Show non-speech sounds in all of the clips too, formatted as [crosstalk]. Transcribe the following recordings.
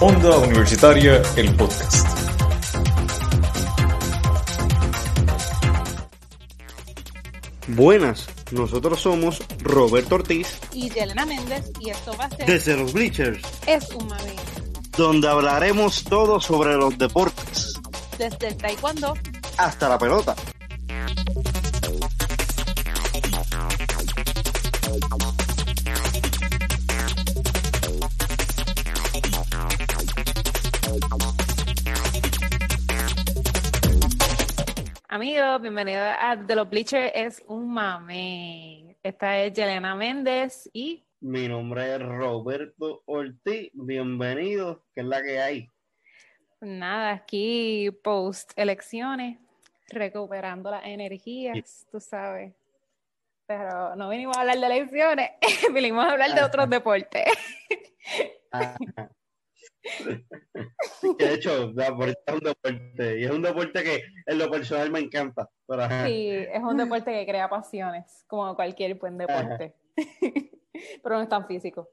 Onda Universitaria, el podcast. Buenas, nosotros somos Roberto Ortiz y Yelena Méndez y esto va a ser desde los Bleachers, Es un mami. donde hablaremos todo sobre los deportes, Desde el taekwondo hasta la pelota. Amigos, bienvenidos a The Los Bleachers es un mame. Esta es Yelena Méndez y Mi nombre es Roberto Ortiz, bienvenido, que es la que hay. nada, aquí post elecciones, recuperando las energías, tú sabes. Pero no vinimos a hablar de elecciones, [laughs] vinimos a hablar de otros deportes. De hecho, política es un deporte, y es un deporte que en lo personal me encanta. Pero. Sí, es un deporte que crea pasiones, como cualquier buen deporte. [laughs] Pero no es tan físico.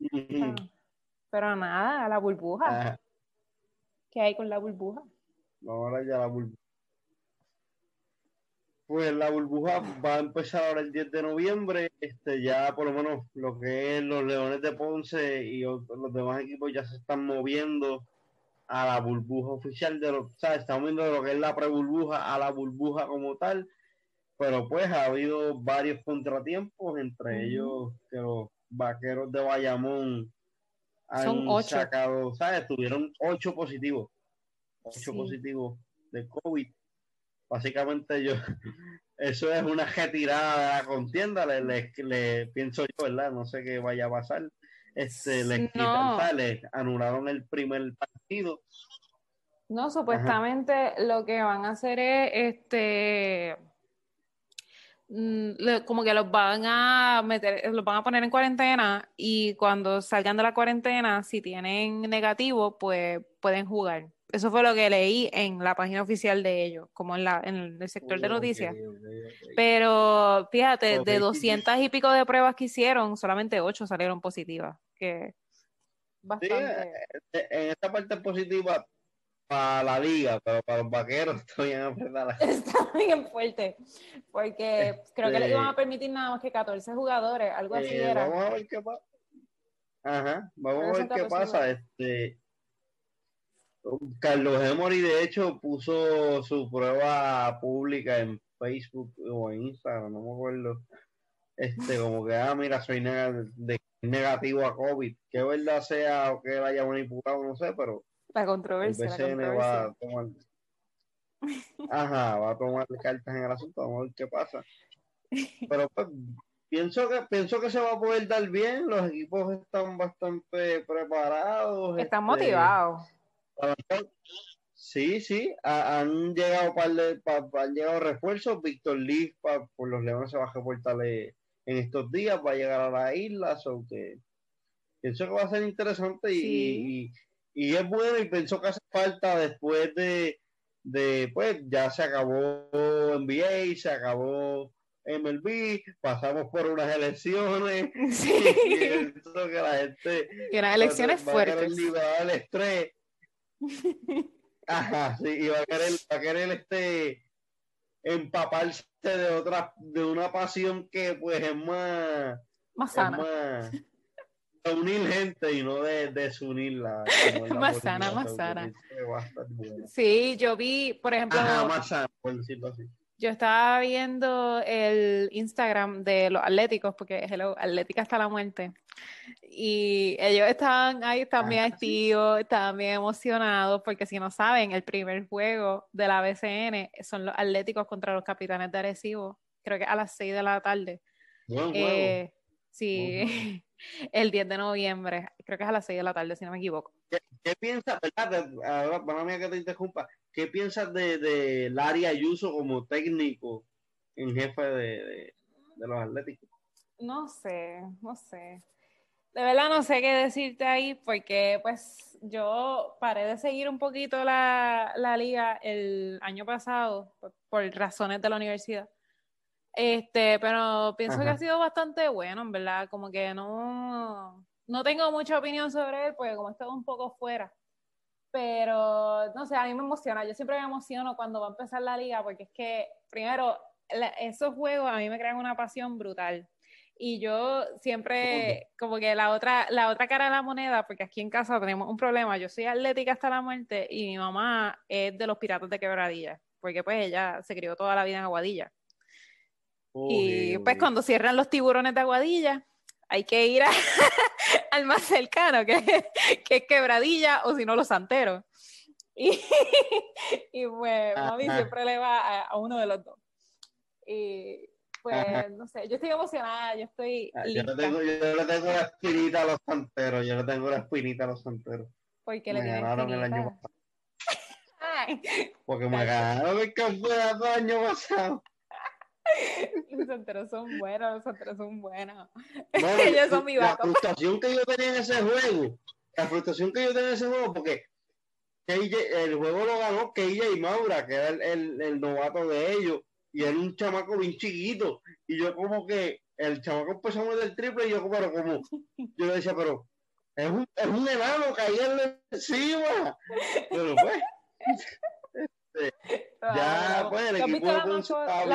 Ujú. Pero nada, la burbuja. Ajá. ¿Qué hay con la burbuja? Vamos a hablar ya la burbuja. Pues la burbuja va a empezar ahora el 10 de noviembre. Este, ya por lo menos lo que es los Leones de Ponce y ot- los demás equipos ya se están moviendo a la burbuja oficial de los, ¿sabes? Estamos viendo lo que es la pre-burbuja a la burbuja como tal. Pero pues ha habido varios contratiempos, entre ellos que los vaqueros de Bayamón han Son ocho. sacado, ¿sabes? Tuvieron ocho positivos ocho Sí. positivos de COVID. Básicamente yo, [laughs] eso es una retirada de la contienda, le, le- le- pienso yo, ¿verdad? No sé qué vaya a pasar. Este, les, quitan, No. anularon el primer partido. No, supuestamente lo que van a hacer es este mm, le- como que los van a meter, los van a poner en cuarentena y cuando salgan de la cuarentena, si tienen negativo, pues pueden jugar. Eso fue lo que leí en la página oficial de ellos, como en la, en el sector de noticias. Pero fíjate, de sí, sí. 200 y pico de pruebas que hicieron, solamente 8 salieron positivas, que bastante. eh, en esta parte positiva para la liga, pero para los vaqueros [laughs] [laughs] Está bien fuerte, porque creo que le iban a Este- permitir nada más que 14 jugadores, algo así Eh, era. vamos a ver qué pasa. Ajá, vamos a ver qué 14 pasa. Este Carlos Emory, de hecho, puso su prueba pública en Facebook o en Instagram, no me acuerdo. Este, como que, ah, mira, soy nega- de- negativo a COVID. Que verdad sea o que él haya manipulado, no sé, pero La el controversia, la BCN va a tomar. Ajá, va a tomar cartas en el asunto, vamos a ver qué pasa. Pero pues, pienso que pienso que se va a poder dar bien, los equipos están bastante preparados. Están este, motivados. Sí, sí, ha- han llegado par de, pa- han llegado refuerzos. Víctor Lee pa- por los Leones se va a reportar en estos días, va a llegar a la isla, so que pienso que va a ser interesante y, Sí. y- y es bueno y pienso que hace falta después de, de pues ya se acabó NBA, se acabó MLB, pasamos por unas elecciones, [laughs] Sí. [laughs] pienso que la gente Y unas elecciones va a fuertes. liberar el estrés. [laughs] Ajá, sí, y va a querer, va a querer este empaparse de otra, de una pasión que pues es más, Más es sana. más de unir gente y no de desunirla. [laughs] la Más sana, más sana. Sí, yo vi, por ejemplo, Ajá, más sana, por decirlo así. Yo estaba viendo el Instagram de los Atléticos, porque hello, Atlética hasta la muerte. Y ellos estaban ahí también Ah, sí. activos, estaban bien emocionados, porque si no saben, el primer juego de la BCN son los Atléticos contra los Capitanes de Arecibo, creo que a las 6 de la tarde. Eh, sí, [laughs] el 10 de noviembre, creo que es a las 6 de la tarde, si no me equivoco. ¿Qué piensas, verdad? Ahora, para mí que te interrumpa, ¿qué piensas de, de Larry Ayuso como técnico en jefe de, de- de los Atléticos? No sé, no sé. De verdad no sé qué decirte ahí porque pues yo paré de seguir un poquito la, la liga el año pasado por, por razones de la universidad. Este, pero pienso que ha sido bastante bueno, en verdad, como que no, no tengo mucha opinión sobre él, porque como estado un poco fuera. Pero, no sé, a mí me emociona. Yo siempre me emociono cuando va a empezar la liga, porque es que, primero, esos juegos a mí me crean una pasión brutal. Y yo siempre, como que la otra, la otra cara de la moneda, porque aquí en casa tenemos un problema. Yo soy atlética hasta la muerte y mi mamá es de los piratas de quebradilla, porque pues ella se crió toda la vida en Aguadilla. y pues cuando cierran los tiburones de Aguadilla, hay que ir [laughs] [laughs] al más cercano, que, que, es quebradilla o si no los santeros. Y, [laughs] y pues mami siempre le va a, uno de los dos. Y pues no sé, yo estoy emocionada, yo estoy. Ah, yo, le tengo, yo le tengo la espinita a los santeros, yo le tengo la espinita a los santeros. Porque le ganaron el año pasado. [laughs] Porque me ganaron el campeonato el año pasado. [laughs] Los santeros son buenos, los santeros son buenos. [laughs] Ellos son mi La frustración que yo tenía en ese juego, la frustración que yo tenía en ese juego, porque el juego lo ganó y Maura, que era el, el, novato de ellos, y era un chamaco bien chiquito. Y yo como que el chamaco empezó a meter triple y yo pero como, yo le decía, pero es un, es un enano caerle encima. Pero pues, ya pues el equipo de la,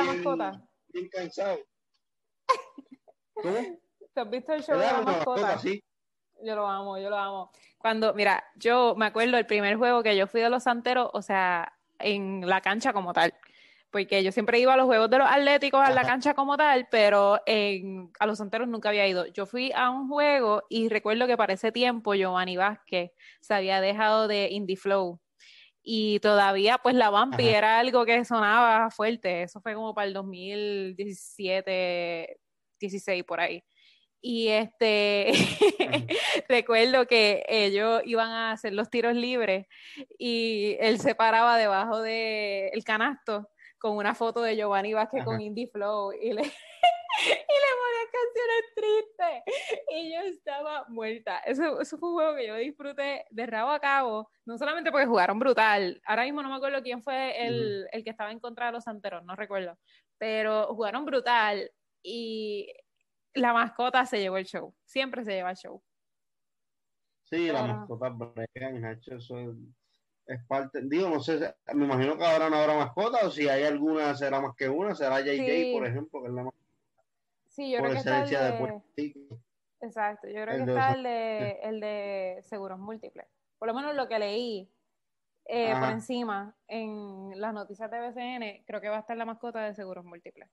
mascota? bien cansado. [laughs] ¿Cómo? ¿Te has visto el show de la mascota? Sí. Yo lo amo, yo lo amo. Cuando, mira, yo me acuerdo el primer juego que yo fui de los santeros, o sea, en la cancha como tal. Porque yo siempre iba a los juegos de los atléticos a la cancha como tal, pero en, a los santeros nunca había ido. Yo fui a un juego y recuerdo que para ese tiempo Giovanni Vázquez se había dejado de Indie Flow y todavía pues la Vampi era algo que sonaba fuerte, eso fue como para el 2017, 16 por ahí. Y este, [laughs] recuerdo que ellos iban a hacer los tiros libres y él se paraba debajo del canasto con una foto de Giovanni Vázquez con Indie Flow y le, [laughs] y le ponía canciones tristes. Y yo estaba muerta. Eso, eso fue un juego que yo disfruté de rabo a cabo, no solamente porque jugaron brutal. Ahora mismo no me acuerdo quién fue el, el que estaba en contra de los santeros, no recuerdo. Pero jugaron brutal y la mascota se llevó el show. Siempre se lleva el show. Sí, la mascota bregan, eso es, parte, digo, no sé, me imagino que ahora no habrá mascota o si hay alguna será más que una, será JJ, por ejemplo, que es la más Sí, yo creo que está el de... Exacto, yo creo que está el de, el de seguros múltiples. Por lo menos lo que leí eh, por encima en las noticias de BCN, creo que va a estar la mascota de seguros múltiples.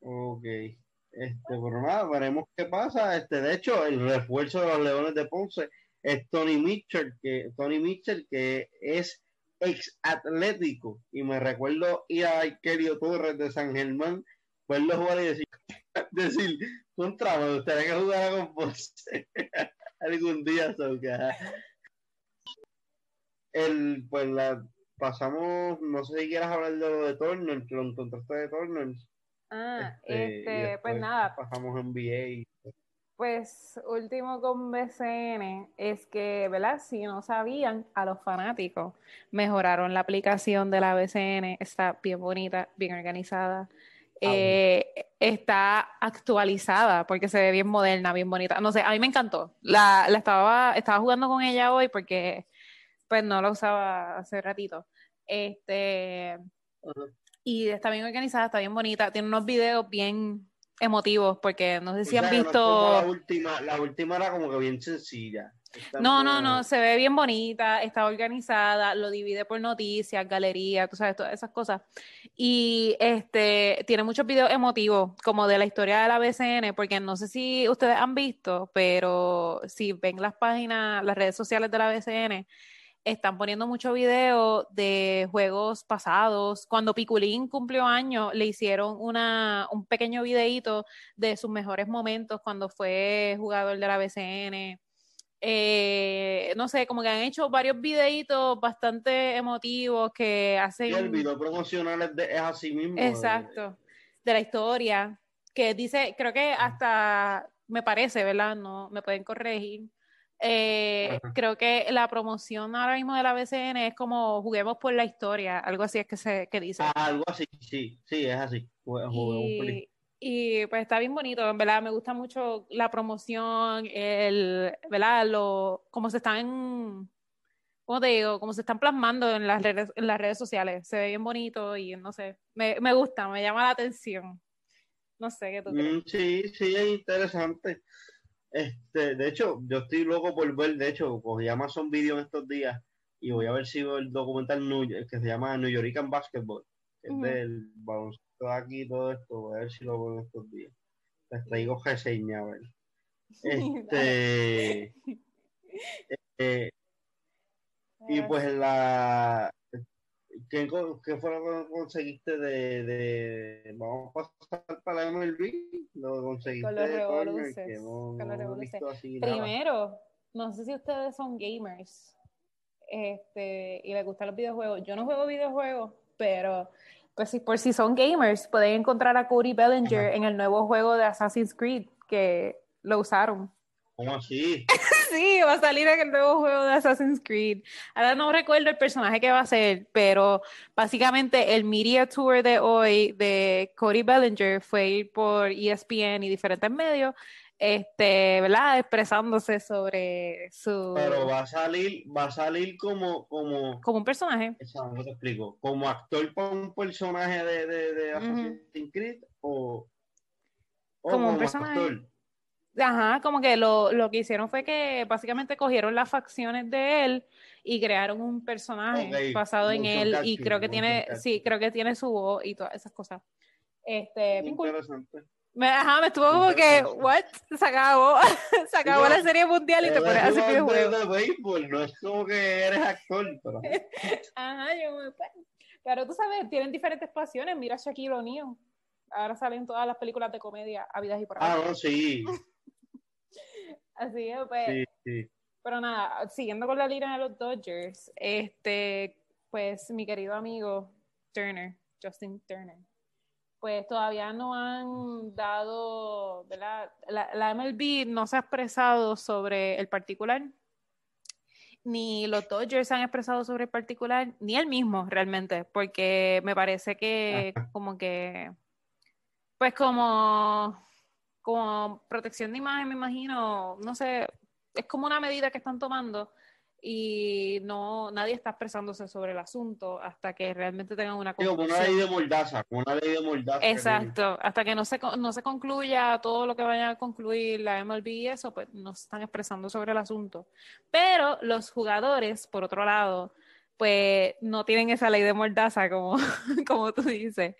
Ok. Este, pero nada, veremos qué pasa. Este, de hecho, el refuerzo de los Leones de Ponce es Tony Mitchell, que, Tony Mitchell, que es ex atlético. Y me recuerdo ir a Kerio Torres de San Germán, verlo jugar y decir, [laughs] decir, contra, me gustaría que jugara con Ponce [laughs] algún día. El, pues la pasamos, no sé si quieras hablar de lo de Turner, que lo encontraste de Turner. Ah, este, este pues nada. Pasamos NBA. Pues último con BCN es que, ¿verdad? Si no sabían, a los fanáticos mejoraron la aplicación de la BCN, está bien bonita, bien organizada. Ah, eh, está actualizada porque se ve bien moderna, bien bonita. No sé, a mí me encantó. La, la estaba, estaba jugando con ella hoy porque pues no la usaba hace ratito. Este, y está bien organizada, está bien bonita. Tiene unos videos bien emotivos porque no sé si han visto. la, última, la última era como que bien sencilla. no, no, no, se ve bien bonita, está organizada, lo divide por noticias, galerías, tú sabes, todas esas cosas. Y este tiene muchos videos emotivos, como de la historia de la BCN, porque no sé si ustedes han visto, pero si ven las páginas, las redes sociales de la BCN, están poniendo mucho video de juegos pasados. Cuando Piculín cumplió años, le hicieron una, un pequeño videíto de sus mejores momentos cuando fue jugador de la BCN. Eh, no sé, como que han hecho varios videitos bastante emotivos que hacen... Y el video promocional es, así mismo. Exacto, de la historia, que dice, creo que hasta, me parece, ¿verdad? No, me pueden corregir, eh, creo que la promoción ahora mismo de la BCN es como juguemos por la historia, algo así es que se que dice. algo así, sí, sí, es así. Y pues está bien bonito, en verdad, me gusta mucho la promoción, el, ¿verdad? Lo, cómo se están, ¿cómo te digo? Cómo se están plasmando en las redes, en las redes sociales. Se ve bien bonito y no sé, me, me gusta, me llama la atención. No sé qué tú crees. Mm, sí, sí, es interesante. Este, de hecho, yo estoy loco por ver, de hecho, cogí Amazon Video en estos días y voy a ver si veo el documental New- que se llama New Yorican Basketball, que Ujú. es del baloncesto de aquí y todo esto, voy a ver si lo veo en estos días. Les traigo reseña, a ver. [laughs] Este, [laughs] eh, y pues la ¿qué, qué fue lo que conseguiste de, de vamos a pasar para MLB? Lo conseguiste Con los revoluces, no, con los nada. Primero, no sé si ustedes son gamers este, y les gustan los videojuegos. Yo no juego videojuegos, pero pues si por si son gamers, pueden encontrar a Cody Bellinger Ajá. en el nuevo juego de Assassin's Creed que lo usaron. ¿Cómo así? [laughs] [laughs] Sí, va a salir en el nuevo juego de Assassin's Creed. Ahora no recuerdo el personaje que va a ser, pero básicamente el media tour de hoy de Cody Bellinger fue ir por ESPN y diferentes medios, este, ¿verdad? Expresándose sobre su Pero va a salir, va a salir como, como, como un personaje. o sea, ¿cómo te explico? ¿Como actor para un personaje de, de, de Assassin's Creed o, o Como un personaje. Ajá, como que lo, lo que hicieron fue que básicamente cogieron las facciones de él y crearon un personaje Ok, basado en él y capture, creo que tiene, capture. sí, creo que tiene su voz y todas esas cosas. Este. Interesante. Me, ajá, me estuvo como que, what? Se acabó, [laughs] se acabó la serie mundial y te pones a hacer videojuegos. de, béisbol, no es como que eres actor, pero [laughs] Ajá, yo me, pero tú sabes, tienen diferentes pasiones. Mira Shaquille O'Neal. Ahora salen todas las películas de comedia habidas y por ah, haber. no, sí, [laughs] Así es, pues, sí, sí. Pero nada, siguiendo con la línea de los Dodgers, este, pues mi querido amigo Turner, Justin Turner, pues todavía no han dado, ¿verdad? La, la MLB no se ha expresado sobre el particular, ni los Dodgers se han expresado sobre el particular, ni él mismo realmente, porque me parece que como que, pues como, como protección de imagen, me imagino, no sé, es como una medida que están tomando y no nadie está expresándose sobre el asunto hasta que realmente tengan una como una ley de mordaza, como una ley de mordaza. que Exacto, hasta que no se, con- no se concluya todo lo que vaya a concluir la MLB y eso, pues no se están expresando sobre el asunto. Pero los jugadores, por otro lado, pues no tienen esa ley de mordaza como, [laughs] como tú dices.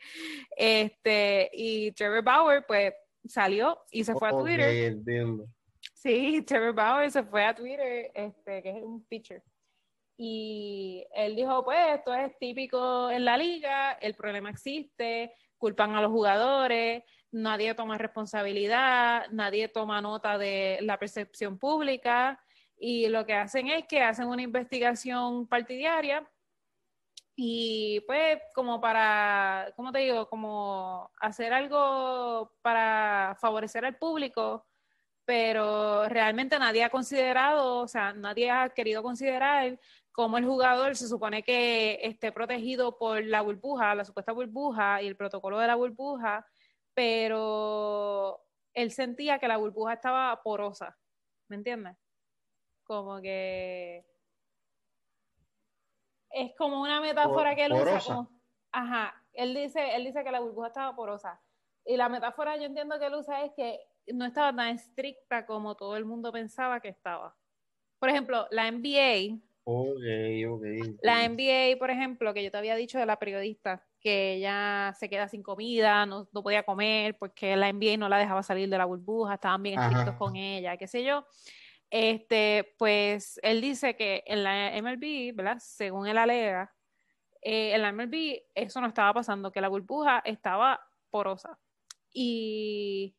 Este, y Trevor Bauer, pues salió y se fue a Twitter. Sí, Trevor Bauer se fue a Twitter, este, que es un pitcher. Y él dijo, pues esto es típico en la liga, el problema existe, culpan a los jugadores, nadie toma responsabilidad, nadie toma nota de la percepción pública y lo que hacen es que hacen una investigación partidaria y pues como para, ¿cómo te digo? Como hacer algo para favorecer al público pero realmente nadie ha considerado, o sea, nadie ha querido considerar cómo el jugador se supone que esté protegido por la burbuja, la supuesta burbuja y el protocolo de la burbuja, pero él sentía que la burbuja estaba porosa, ¿me entiendes? Como que es como una metáfora que él usa como, ajá, él dice, él dice que la burbuja estaba porosa. Y la metáfora yo entiendo que él usa es que no estaba tan estricta como todo el mundo pensaba que estaba. Por ejemplo, la NBA, Ok, ok. la NBA, por ejemplo, que yo te había dicho de la periodista, que ella se queda sin comida, no, no podía comer porque la NBA no la dejaba salir de la burbuja, estaban bien Ajá. estrictos con ella, qué sé yo. Este, pues él dice que en la MLB, ¿verdad? Según él alega, eh, en la MLB eso no estaba pasando, que la burbuja estaba porosa. Y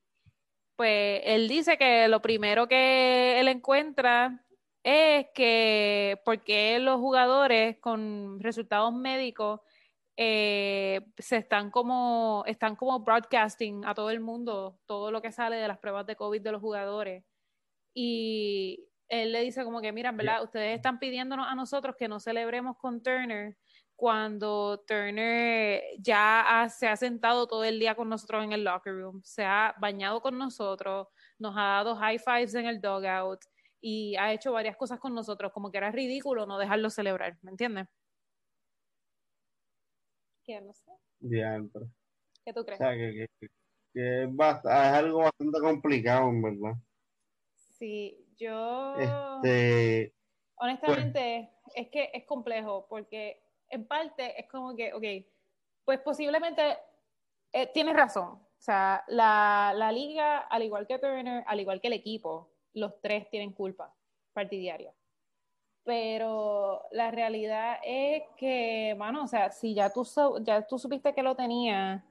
pues él dice que lo primero que él encuentra es que porque los jugadores con resultados médicos eh, se están como están como broadcasting a todo el mundo todo lo que sale de las pruebas de COVID de los jugadores y él le dice como que mira, en verdad, ustedes están pidiéndonos a nosotros que no celebremos con Turner cuando Turner ya se ha sentado todo el día con nosotros en el locker room, se ha bañado con nosotros, nos ha dado high fives en el dugout y ha hecho varias cosas con nosotros, como que era ridículo no dejarlo celebrar, ¿me entiendes? ¿Qué? No sé. ¿Qué tú crees? es, algo bastante complicado, en verdad. Sí, yo... Este, honestamente, es que es complejo, porque en parte es como que, ok, pues posiblemente eh, tienes razón. O sea, la, la, liga, al igual que Turner, al igual que el equipo, los tres tienen culpa partidaria. Pero la realidad es que, bueno, o sea, si ya tú, ya tú supiste que lo tenía,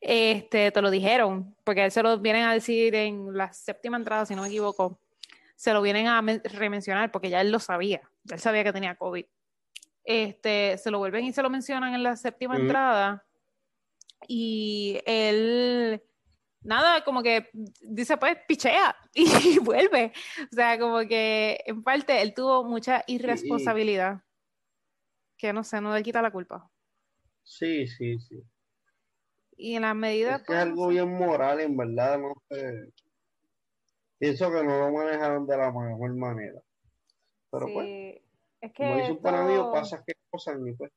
este, te lo dijeron, porque a él se lo vienen a decir en la séptima entrada, si no me equivoco, se lo vienen a remencionar porque ya él lo sabía, ya él sabía que tenía COVID este, se lo vuelven y se lo mencionan en la séptima entrada. Y él, nada, como que dice, pues, pichea [laughs] y vuelve. O sea, como que en parte él tuvo mucha irresponsabilidad. Que no sé, no le quita la culpa. Sí, sí, sí. Y en la medida. Es que es algo bien moral, en verdad, no sé. Pienso que no lo manejaron de la mejor manera. Pero pues es que pasa que cosas ni pues.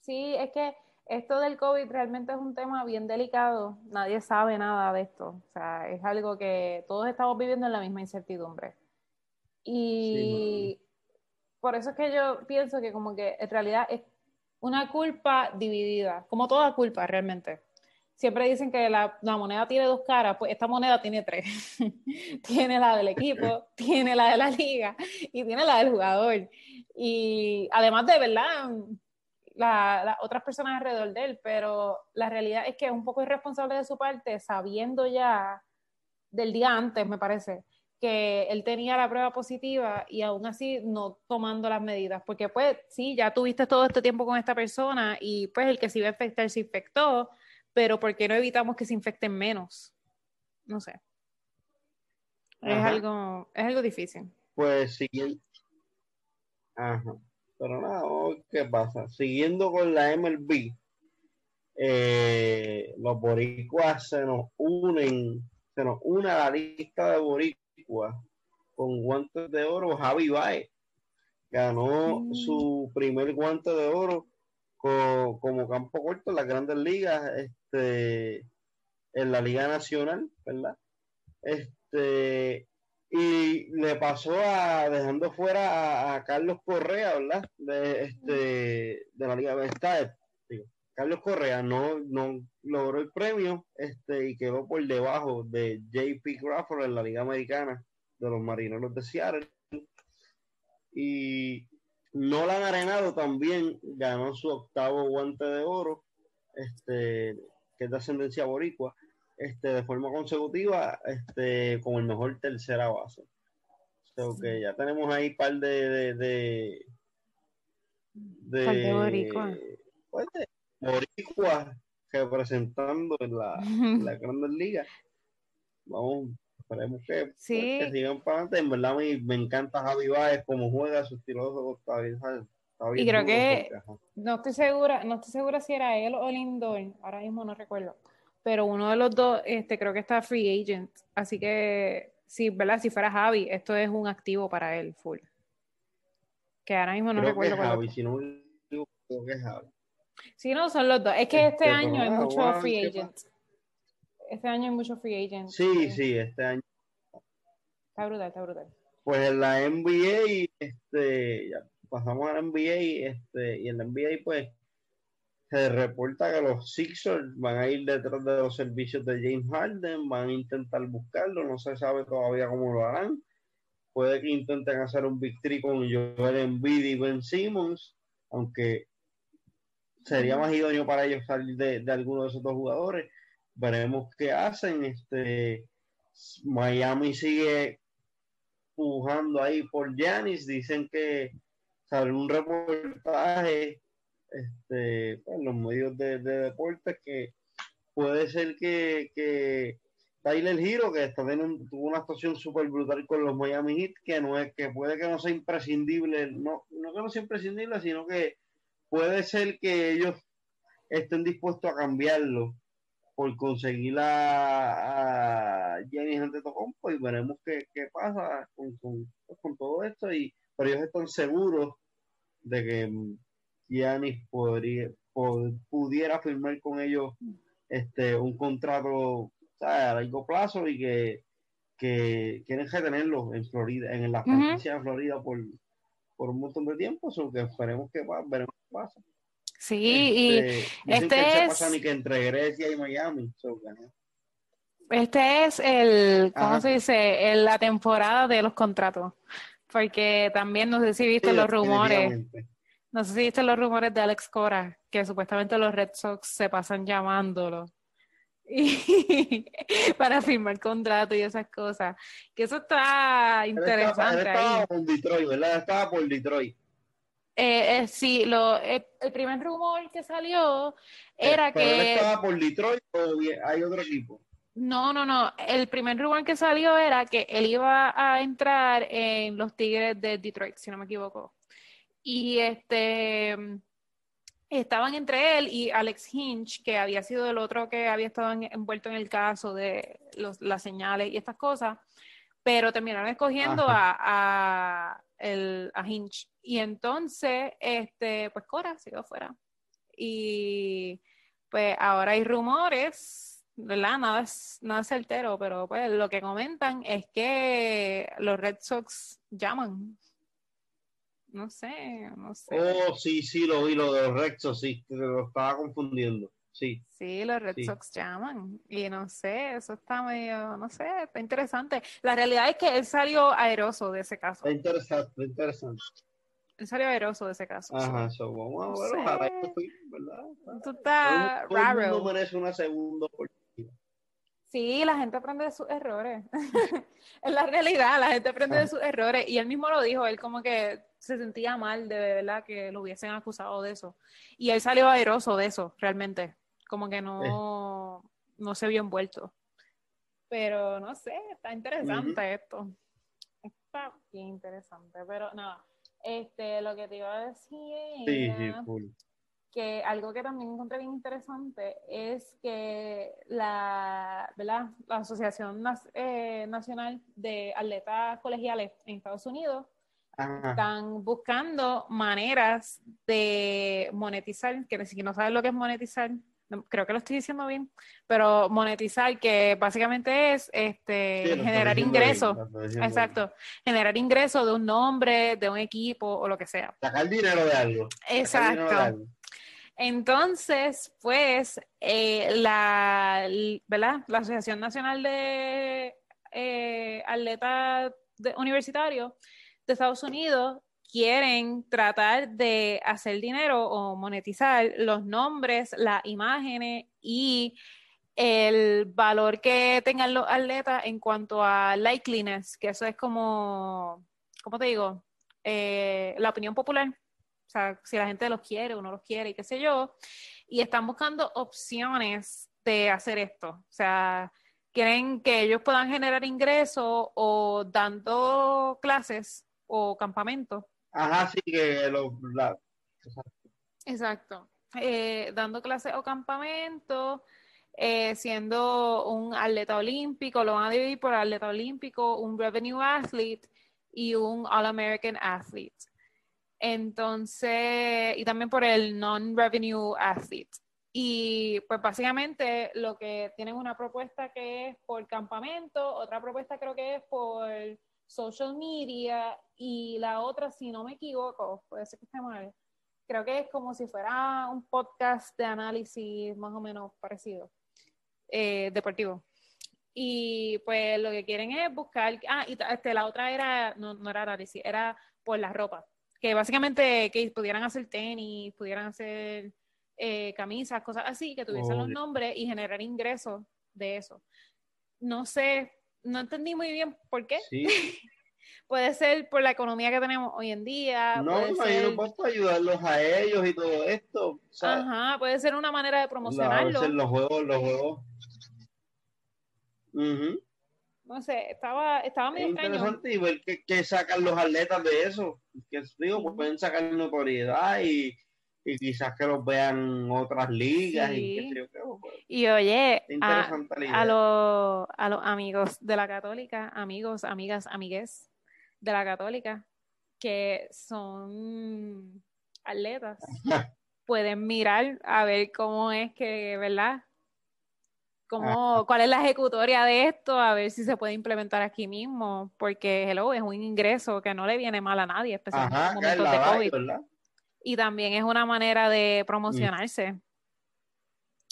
Sí, es que esto del COVID realmente es un tema bien delicado. Nadie sabe nada de esto. O sea, es algo que todos estamos viviendo en la misma incertidumbre. Y por eso es que yo pienso que como que en realidad es una culpa dividida, como toda culpa realmente. Siempre dicen que la, moneda tiene dos caras, pues esta moneda tiene tres. [laughs] tiene la del equipo, [laughs] tiene la de la liga y tiene la del jugador. Y además de, ¿verdad? Las otras personas alrededor de él, pero la realidad es que es un poco irresponsable de su parte, sabiendo ya del día antes, me parece, que él tenía la prueba positiva y aún así no tomando las medidas, porque pues sí, ya tuviste todo este tiempo con esta persona y pues el que se iba a infectar se infectó, pero ¿por qué no evitamos que se infecten menos? No sé. Es algo, es algo difícil. Pues sí, Ajá. Pero nada, ¿qué pasa? Siguiendo con la MLB, eh, los boricuas se nos unen, se nos une a la lista de boricuas con guantes de oro. Javi Baez ganó mm. su primer guante de oro como campo corto en las grandes ligas, este, en la Liga Nacional, ¿verdad? Este, y le pasó a dejando fuera a, Carlos Correa, ¿verdad? De este de la Liga Está, Carlos Correa no, no logró el premio este y quedó por debajo de JP Crawford en la Liga Americana de los Marineros de Seattle. Y Nolan Arenado también ganó su octavo guante de oro, este, que es de ascendencia boricua este, de forma consecutiva este, como el mejor tercera base. O que ya tenemos ahí un par de, de, de, de, boricua. Pues, boricua representando en la, la [laughs] Grandes Ligas. Vamos, esperemos que, pues, sí. que sigan para adelante. En verdad me, me encanta Javi Baez, como juega, su estilo de está bien, y creo que no estoy segura, no estoy segura si era él o Lindor, ahora mismo no recuerdo pero uno de los dos este, creo que está free agent. Así que, sí, ¿verdad? Si fuera Javi, esto es un activo para él, full. Que ahora mismo no recuerdo cuál Javi, si no creo que es Javi. Sí, no, son los dos. Es que este, este año hay muchos free agents. Este año hay muchos free agents. Sí, sí, este año. Está brutal, está brutal. Pues en la NBA, este, ya pasamos a la NBA, este, y en la NBA, pues, se reporta que los Sixers van a ir detrás de los servicios de James Harden, van a intentar buscarlo, no se sabe todavía cómo lo harán. Puede que intenten hacer un victory con Joel Embiid y Ben Simmons, aunque sería más idóneo para ellos salir de, alguno de esos dos jugadores. Veremos qué hacen. Este Miami sigue pujando ahí por Giannis. Dicen que sale un reportaje este, pues, los medios de, deporte que puede ser que, que Tyler Hero, que está teniendo, tuvo una actuación súper brutal con los Miami Heat, que no es, que puede que no sea imprescindible, no, no que no sea imprescindible, sino que puede ser que ellos estén dispuestos a cambiarlo por conseguir a, a Giannis Antetokounmpo y veremos qué, qué pasa con, con, con, todo esto y pero ellos están seguros de que Giannis podría pudiera firmar con ellos este un contrato a largo plazo y que, que quieren retenerlo en Florida en la franquicia de Florida por, por un montón de tiempo, o que esperemos que veremos qué pasa. Sí, y este es... ni que entre Grecia y Miami. Este es el, ¿cómo se dice? la temporada de los contratos. Porque también no sé si viste los rumores. No sé si viste los rumores de Alex Cora, que supuestamente los Red Sox se pasan llamándolo. [laughs] Y para firmar contrato y esas cosas. Que eso está interesante. estaba, por Detroit, ¿verdad? Estaba por Detroit. Eh, eh, sí, lo, eh, el primer rumor que salió era que. Él estaba por Detroit o hay otro equipo? No, no, no. El primer rumor que salió era que él iba a entrar en los Tigres de Detroit, si no me equivoco. Y este estaban entre él y Alex Hinch, que había sido el otro que había estado envuelto en el caso de los, las señales y estas cosas, pero terminaron escogiendo a, a, el, a Hinch. Y entonces, este, pues Cora se quedó fuera. Y pues ahora hay rumores, ¿verdad? Nada nada es certero, pero pues lo que comentan es que los Red Sox llaman. No sé, no sé. Oh, sí, sí, lo vi, lo de los Red Sox, sí, lo estaba confundiendo. Sí. Sí, los Red Sox llaman. Y no sé, eso está medio, no sé, está interesante. La realidad es que él salió aeroso de ese caso. Está interesante, interesante. Él salió aeroso de ese caso. Ajá, eso, vamos a ver, ojalá ¿verdad? Tú estás raro. No merece una segunda oportunidad. Sí, la gente aprende de sus errores. [laughs] es la realidad, la gente aprende de sus errores. Y él mismo lo dijo, él como que se sentía mal de verdad que lo hubiesen acusado de eso. Y él salió aeroso de eso, realmente como que no, no se vio envuelto. Pero no sé, está interesante esto. Está bien interesante, pero nada. Este, lo que te iba a decir que algo que también encontré bien interesante es que la, ¿verdad? la Asociación eh, Nacional de Atletas Colegiales en Estados Unidos están buscando maneras de monetizar, que si no sabes lo que es monetizar, creo que lo estoy diciendo bien, pero monetizar, que básicamente es este, generar ingresos. Exacto, generar ingresos de un nombre, de un equipo o lo que sea. Sacar dinero de algo. Exacto. Entonces, pues, eh, la, ¿verdad? la Asociación Nacional de eh, Atletas Universitarios de Estados Unidos quieren tratar de hacer dinero o monetizar los nombres, las imágenes y el valor que tengan los atletas en cuanto a likeliness, que eso es como, ¿cómo te digo? Eh, la opinión popular. O sea, si la gente los quiere o no los quiere y qué sé yo. Y están buscando opciones de hacer esto. O sea, quieren que ellos puedan generar ingresos o dando clases o campamentos Ajá, sí, que lo... Exacto. Eh, dando clases o campamento, eh, siendo un atleta olímpico, lo van a dividir por atleta olímpico, un revenue athlete y un All-American athlete. Entonces, y también por el non-revenue athlete. Y pues básicamente lo que tienen una propuesta que es por campamento, otra propuesta creo que es por social media y la otra, si no me equivoco, puede ser que esté mal, creo que es como si fuera un podcast de análisis más o menos parecido, eh, deportivo. Y pues lo que quieren es buscar, ah, y este, la otra era, no, no era análisis, era por la ropa, que básicamente que pudieran hacer tenis, pudieran hacer eh, camisas, cosas así, que tuviesen los nombres y generar ingresos de eso. No sé no entendí muy bien por qué. Sí. [laughs] puede ser por la economía que tenemos hoy en día. No, puede ser... puedo ayudarlos a ellos y todo esto. Ajá, puede ser una manera de promocionarlo. los juegos, los juegos. No sé, estaba, estaba medio interesante y ver qué, sacan los atletas de eso. Que digo, pues pueden sacar notoriedad y, y quizás que los vean otras ligas y qué pues, Y oye, a, a, los, a los amigos de la católica, amigos, amigas, amigues de la católica, que son atletas, [laughs] pueden mirar a ver cómo es que, ¿verdad? Cómo, cuál es la ejecutoria de esto, a ver si se puede implementar aquí mismo, porque hello, es un ingreso que no le viene mal a nadie, especialmente en momentos de COVID. Y también es una manera de mm. promocionarse,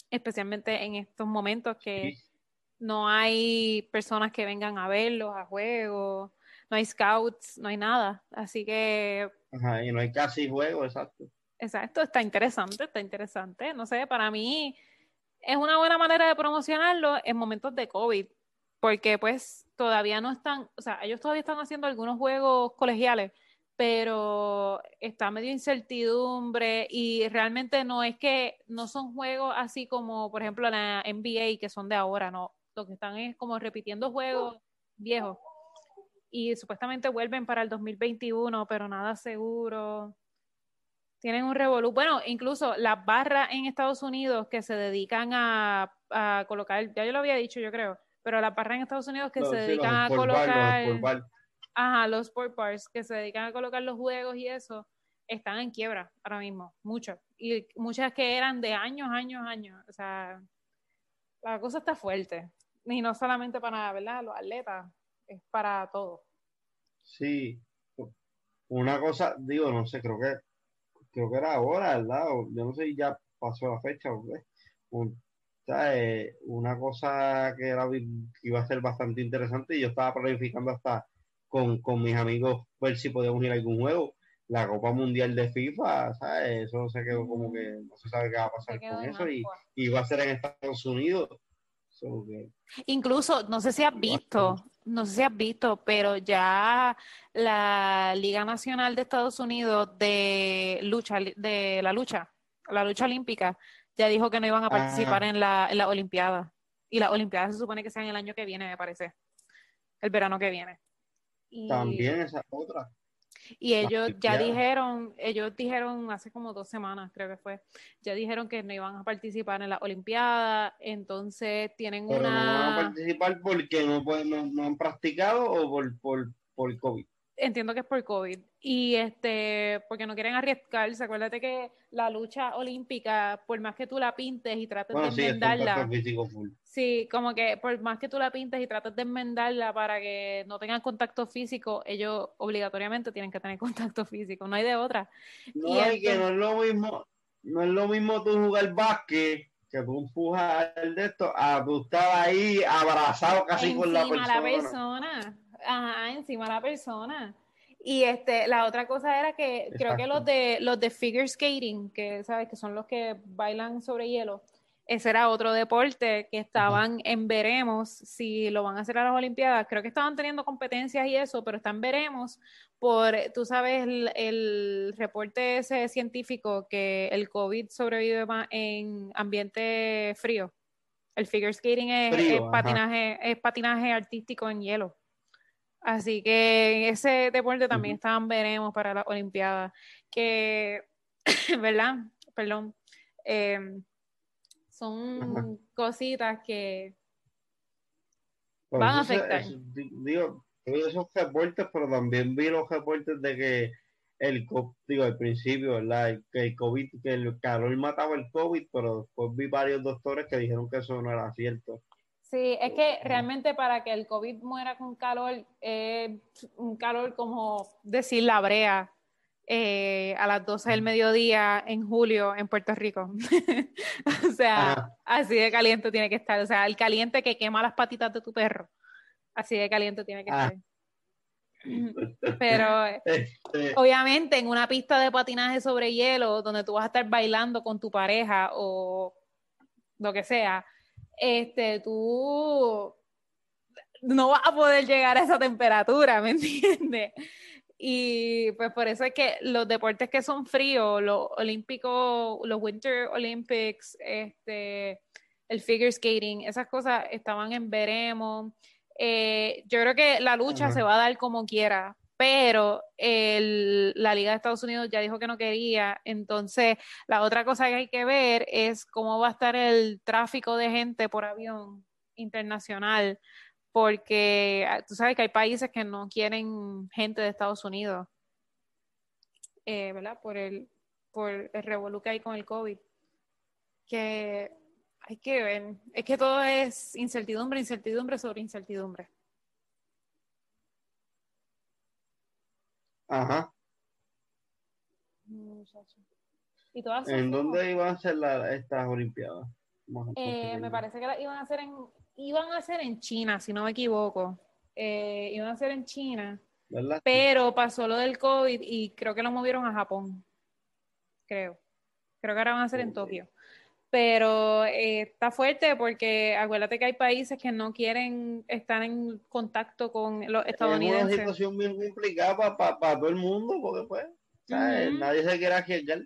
especialmente en estos momentos que no hay personas que vengan a verlos, a juegos, no hay scouts, no hay nada. Así que... Ajá, y no hay casi juegos, exacto. Exacto, está interesante, está interesante. No sé, para mí es una buena manera de promocionarlo en momentos de COVID, porque pues todavía no están, o sea, ellos todavía están haciendo algunos juegos colegiales, pero está medio incertidumbre y realmente no es que no son juegos así como, por ejemplo, la NBA, que son de ahora, no. Lo que están es como repitiendo juegos viejos. Y supuestamente vuelven para el 2021, pero nada seguro. Tienen un revolú. Bueno, incluso las barras en Estados Unidos que se dedican a, colocar, ya yo lo había dicho, yo creo, pero las barras en Estados Unidos que se dedican a colocar ajá, los sport bars que se dedican a colocar los juegos y eso, están en quiebra ahora mismo, muchas. Y muchas que eran de años, años, años. O sea, la cosa está fuerte. Y no solamente para, ¿verdad? Los atletas, es para todo. Sí. Una cosa, digo, no sé, creo que creo que era ahora, ¿verdad? Yo no sé si ya pasó la fecha, Un, una cosa que, era, que iba a ser bastante interesante y yo estaba planificando hasta con, con mis amigos ver si podíamos ir a algún juego. La Copa Mundial de FIFA, ¿sabes? Eso se quedó como que no se sabe qué va a pasar con eso y, y, va a ser en Estados Unidos. Incluso, no sé si has visto, no sé si has visto, pero ya la Liga Nacional de Estados Unidos de lucha, de la lucha, la lucha olímpica, ya dijo que no iban a participar en la, en la Olimpiada. Y las Olimpiadas se supone que sean el año que viene, me parece. El verano que viene. También esa otra. Y ellos ya dijeron, ellos dijeron hace como dos semanas, creo que fue, ya dijeron que no iban a participar en la Olimpiada, entonces tienen una... no van a participar porque no, no, no han practicado o por, por, por COVID entiendo que es por COVID. Y este, porque no quieren arriesgarse. Acuérdate que la lucha olímpica, por más que tú la pintes y trates de enmendarla. Sí, como que por más que tú la pintes y trates de enmendarla para que no tengan contacto físico, ellos obligatoriamente tienen que tener [laughs] contacto físico. No hay de otra. No, y que no es lo mismo, no es lo mismo tú jugar básquet que tú empujas el de esto, a tú estabas ahí abrazado casi con la persona. la persona ajá, encima de la persona. Y este, la otra cosa era que creo que los de los de figure skating, que sabes que son los que bailan sobre hielo, ese era otro deporte que estaban en veremos si lo van a hacer a las Olimpiadas. Creo que estaban teniendo competencias y eso, pero están veremos por, tú sabes, el, reporte ese científico que el COVID sobrevive en ambiente frío. El figure skating es patinaje, es patinaje artístico en hielo. Así que ese deporte también estaban veremos para la Olimpiada. Que, [coughs] ¿verdad? Perdón. Eh, son cositas que van a afectar. digo, esos reportes, pero también vi los reportes de que el digo al principio, ¿verdad? Que el COVID, que el calor mataba el COVID, pero después vi varios doctores que dijeron que eso no era cierto. Sí, es que realmente para que el COVID muera con calor, eh, un calor como decir la brea eh, a las 12 del mediodía en julio en Puerto Rico. [laughs] o sea, así de caliente tiene que estar. O sea, el caliente que quema las patitas de tu perro. Así de caliente tiene que ah. estar. [laughs] Pero este. obviamente en una pista de patinaje sobre hielo, donde tú vas a estar bailando con tu pareja o lo que sea, este, tú no vas a poder llegar a esa temperatura, ¿me [laughs] entiendes? Y pues por eso es que los deportes que son fríos, los olímpicos, los Winter Olympics, este, el figure skating, esas cosas estaban en veremos. Eh, yo creo que la lucha se va a dar como quiera, pero la Liga de Estados Unidos ya dijo que no quería. Entonces, la otra cosa que hay que ver es cómo va a estar el tráfico de gente por avión internacional, porque ah, tú sabes que hay países que no quieren gente de Estados Unidos, eh, ¿verdad? Por el, por el revolú que hay con el COVID. Que hay que ver. Es que todo es incertidumbre, incertidumbre sobre incertidumbre. Ajá. ¿Y todas ¿En dónde iban a ser estas Olimpiadas? Eh, me parece que las iban a hacer en iban a ser en China, si no me equivoco. Eh, iban a ser en China. ¿verdad? Pero pasó lo del COVID y creo que lo movieron a Japón. Creo. Creo que ahora van a ser en Tokio. Pero eh, está fuerte porque acuérdate que hay países que no quieren estar en contacto con los estadounidenses. Es una situación bien complicada para todo el mundo porque pues nadie se quiere arriesgar.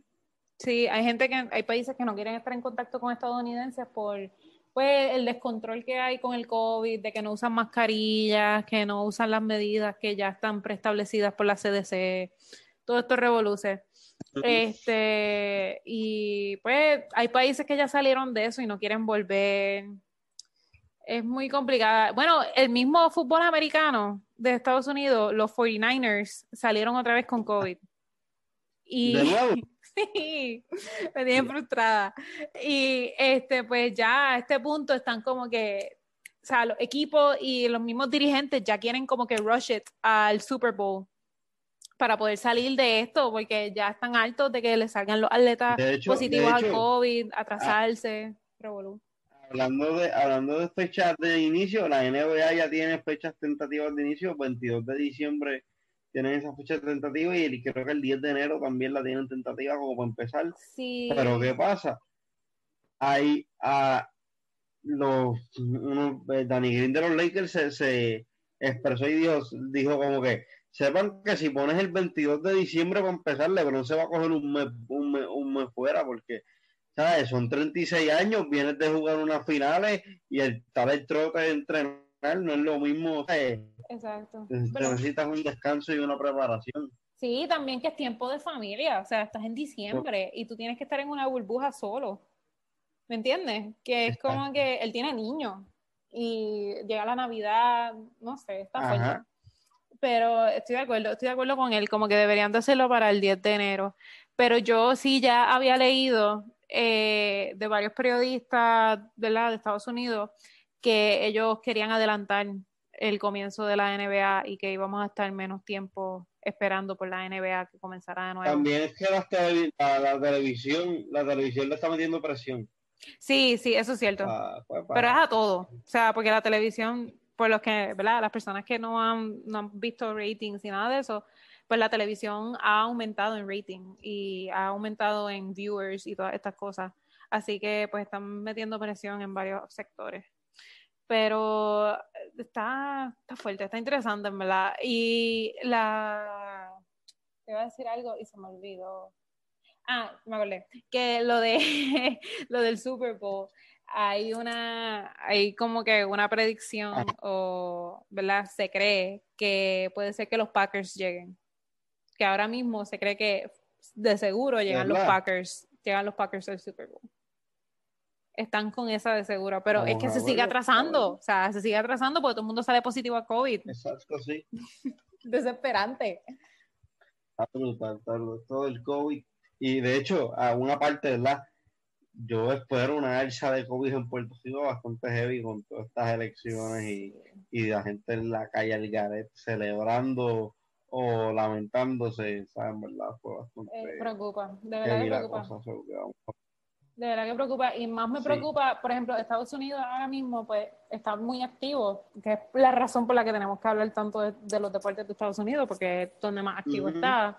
Sí, hay gente que, hay países que no quieren estar en contacto con estadounidenses por pues el descontrol que hay con el COVID, de que no usan mascarillas, que no usan las medidas que ya están preestablecidas por la CDC, todo esto revoluce. Este, y pues hay países que ya salieron de eso y no quieren volver. Es muy complicada. Bueno, el mismo fútbol americano de Estados Unidos, los 49ers, salieron otra vez con COVID. Y, [laughs] Sí, me tienen frustrada. Y este, pues ya a este punto están como que, o sea, los equipos y los mismos dirigentes ya quieren como que rush it al Super Bowl para poder salir de esto, porque ya están altos de que le salgan los atletas positivos al COVID, atrasarse, Hablando de, hablando de fechas de inicio, la NBA ya tiene fechas tentativas de inicio, 22 de diciembre tienen esa fecha tentativa y creo que el 10 de enero también la tienen tentativa como para empezar. Sí. Pero ¿qué pasa? Hay a los unos, eh, Danny Green de los Lakers se, expresó y dijo, dijo como que sepan que si pones el 22 de diciembre para empezar, LeBron se va a coger un mes, un mes, un mes fuera porque ¿sabes? son 36 años, vienes de jugar unas finales y el tal el trote de entrenar no es lo mismo. Exacto. Necesitas un descanso y una preparación. Sí, también que es tiempo de familia, o sea, estás en diciembre y tú tienes que estar en una burbuja solo. ¿Me entiendes? Que es como que él tiene niños y llega la Navidad, no sé, está fuerte. Pero estoy de acuerdo, estoy de acuerdo con él, como que deberían de hacerlo para el 10 de enero. Pero yo sí ya había leído eh, de varios periodistas de, la, de Estados Unidos que ellos querían adelantar el comienzo de la NBA y que íbamos a estar menos tiempo esperando por la NBA que comenzara de nuevo. También es que la, televisión, la televisión le está metiendo presión. Sí, sí, eso es cierto. Ah, pues, Pero es a todo. O sea, porque la televisión, por los que, ¿verdad? Las personas que no han, no han visto ratings y nada de eso, pues la televisión ha aumentado en rating y ha aumentado en viewers y todas estas cosas. Así que pues están metiendo presión en varios sectores pero eh, está, está fuerte, está interesante, verdad. Y la... Te iba a decir algo y se me olvidó. Ah, me acordé. Que lo de [laughs] lo del Super Bowl, hay una, hay como que una predicción, o, ¿verdad? Se cree que puede ser que los Packers lleguen. Que ahora mismo se cree que de seguro llegan los Packers, llegan los Packers al Super Bowl están con esa de seguro, pero es que se sigue atrasando, o sea, se sigue atrasando porque todo el mundo sale positivo a COVID. [laughs] Exacto, sí. Desesperante. Está brutal, todo el COVID. Y de hecho, a una parte, ¿verdad? Yo espero una alza de COVID en Puerto Rico bastante heavy con todas estas elecciones y, y la gente en la calle al Garet celebrando o lamentándose, ¿saben? ¿Verdad? Fue bastante. Eh, preocupa, de verdad que preocupa de verdad que preocupa. Y más me preocupa, por ejemplo, Estados Unidos ahora mismo pues está muy activo, que es la razón por la que tenemos que hablar tanto de, los deportes de Estados Unidos, porque es donde más activo está.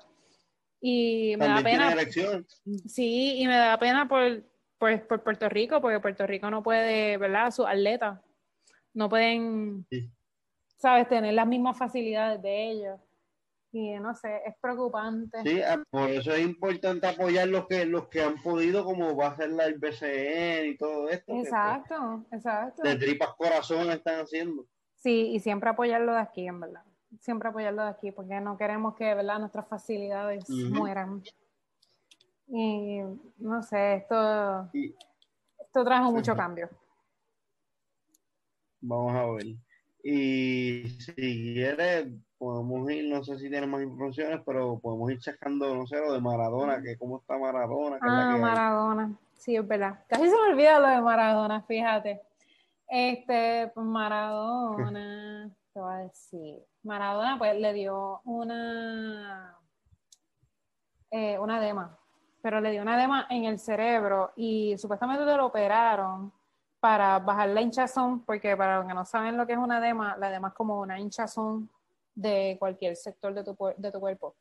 Y me da pena. Sí, y me da pena por, por, Puerto Rico, porque Puerto Rico no puede, ¿verdad? Sus atletas no pueden, ¿sabes?, tener las mismas facilidades de ellos y no sé, es preocupante. Sí, ah, por eso es importante apoyar los que los que han podido, como va a ser la BCN y todo esto. Pues, exacto, exacto. De tripas corazón están haciendo. Sí, y siempre apoyarlo de aquí, en verdad. siempre apoyarlo de aquí, porque no queremos que ¿verdad? nuestras facilidades mueran. Y no sé, esto, esto trajo mucho cambio. Vamos a ver. Y si quieres, podemos ir, no sé si tiene más informaciones, pero podemos ir checando, no sé, lo de Maradona, que cómo está Maradona. ah, Maradona, sí, es verdad. Casi se me olvida lo de Maradona, fíjate. Este, pues Maradona, [laughs] te voy a decir. Maradona, pues le dio una, eh, una edema, pero le dio una edema en el cerebro y supuestamente lo operaron para bajar la hinchazón, porque para los que no saben lo que es una edema, la edema es como una hinchazón de cualquier sector de tu, de tu cuerpo.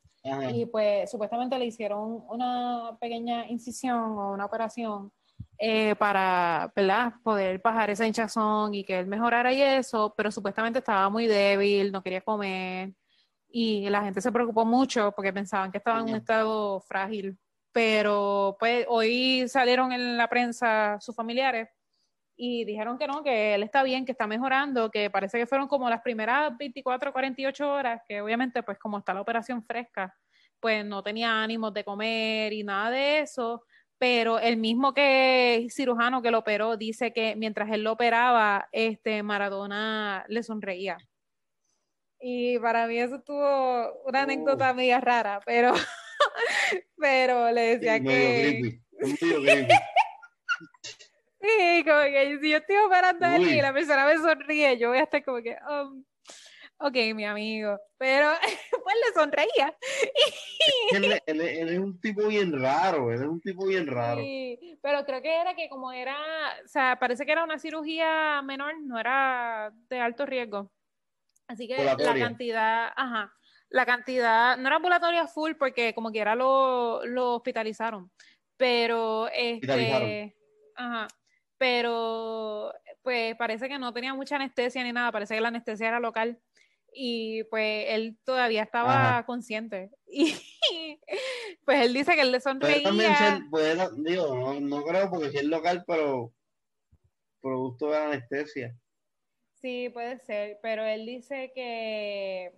Y pues supuestamente le hicieron una pequeña incisión o una operación eh, para ¿verdad? poder bajar esa hinchazón y que él mejorara y eso, pero supuestamente estaba muy débil, no quería comer y la gente se preocupó mucho porque pensaban que estaba en un estado frágil. Pero pues hoy salieron en la prensa sus familiares y dijeron que no, que él está bien, que está mejorando, que parece que fueron como las primeras 24, 48 horas, que obviamente pues como está la operación fresca, pues no tenía ánimos de comer y nada de eso, pero el mismo que cirujano que lo operó dice que mientras él lo operaba, este Maradona le sonreía. Y para mí eso tuvo una anécdota media rara, pero, [laughs] pero le decía que... [laughs] Sí, como que si yo estoy operando a y la persona me sonríe, yo voy a estar como que, um, ok, mi amigo, pero [laughs] pues le sonreía. [laughs] él, es un tipo bien raro, él es un tipo bien raro. Sí, pero creo que era que como era, o sea, parece que era una cirugía menor, no era de alto riesgo. Así que la cantidad, ajá, la cantidad, no era ambulatoria full porque como quiera lo, lo hospitalizaron, pero este, ajá, pero pues parece que no tenía mucha anestesia ni nada, parece que la anestesia era local y pues él todavía estaba consciente [laughs] y pues él dice que él le sonreía. digo, no, creo porque si es local, pero producto de la anestesia. Sí, puede ser, pero él dice que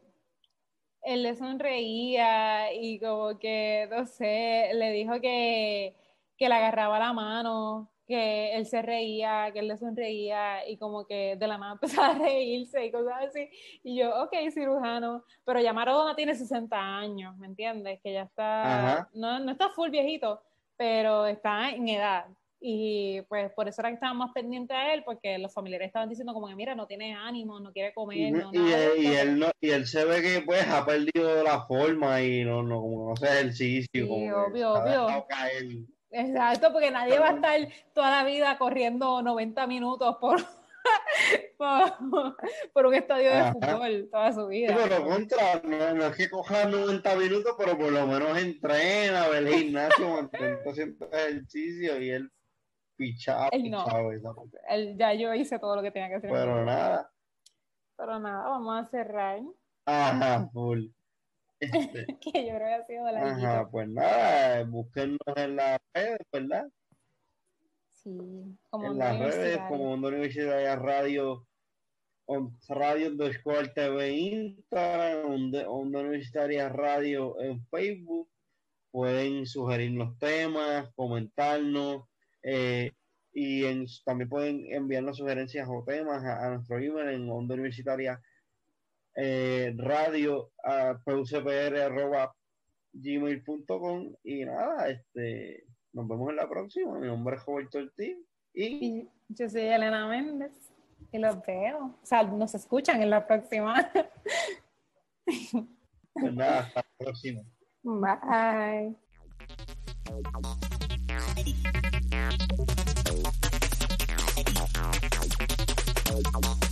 él le sonreía y como que, no sé, le dijo que, que le agarraba la mano que él se reía, que él le sonreía y como que de la nada [laughs] empezaba a reírse y cosas así. Y yo, ok, cirujano, pero ya Maradona tiene 60 años, ¿me entiendes? Que ya está, no, no está full viejito, pero está en edad. Y pues por eso era que estaba más pendiente a él, porque los familiares estaban diciendo como que mira, no tiene ánimo, no quiere comer. No, y, él, y, él no, y él se ve que pues ha perdido la forma y no, no, como no hace ejercicio. Sí, como obvio, obvio. Exacto, porque nadie va a estar toda la vida corriendo 90 minutos [laughs] por, por, un estadio de fútbol toda su vida. pero contra, no, es que coja 90 minutos, pero por lo menos entrena, ve el gimnasio, [laughs] mantén haciendo ejercicio y él pichaba, pichaba. Él, ya yo hice todo lo que tenía que hacer. Pero nada. Pero nada, vamos a cerrar. Ajá, full. Este, [laughs] que yo creo que ha sido la Ajá, pues nada, búsquenos en las redes, ¿verdad? Sí, como en las redes, como Onda Universitaria Radio, Radio underscore TV Instagram, Onda Universitaria Radio en Facebook. Pueden sugerirnos temas, comentarnos, eh, y también pueden enviarnos sugerencias o temas a, nuestro email en Onda Universitaria eh, radio a gmail.com y nada, este nos vemos en la próxima. Mi nombre es Roberto Ortiz y... yo soy Elena Méndez y los veo. O sea, nos escuchan en la próxima. [laughs] Pues nada, hasta la próxima. Bye. I'm